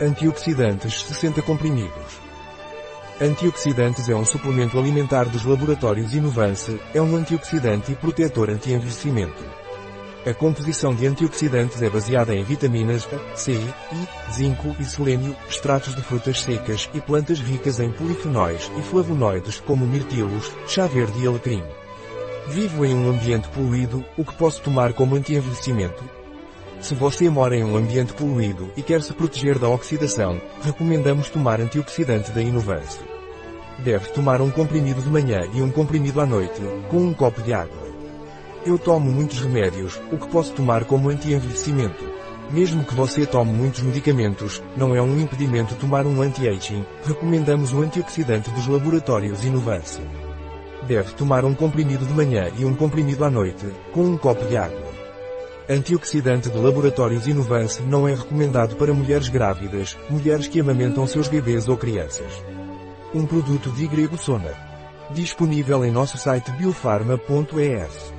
Antioxidantes 60 comprimidos. Antioxidantes é um suplemento alimentar dos laboratórios Inovance, é um antioxidante e protetor anti-envelhecimento. A composição de antioxidantes é baseada em vitaminas A, C, I, zinco e selênio, extratos de frutas secas e plantas ricas em polifenóis e flavonoides como mirtilos, chá verde e alecrim. Vivo em um ambiente poluído, o que posso tomar como anti-envelhecimento? Se você mora em um ambiente poluído e quer se proteger da oxidação, recomendamos tomar antioxidante da Inovance. Deve tomar um comprimido de manhã e um comprimido à noite, com um copo de água. Eu tomo muitos remédios, o que posso tomar como anti-envelhecimento. Mesmo que você tome muitos medicamentos, não é um impedimento tomar um anti-aging, recomendamos o antioxidante dos laboratórios Inovance. Deve tomar um comprimido de manhã e um comprimido à noite, com um copo de água. Antioxidante de laboratórios Inovance não é recomendado para mulheres grávidas, mulheres que amamentam seus bebês ou crianças. Um produto de Grego Sona. Disponível em nosso site biofarma.es.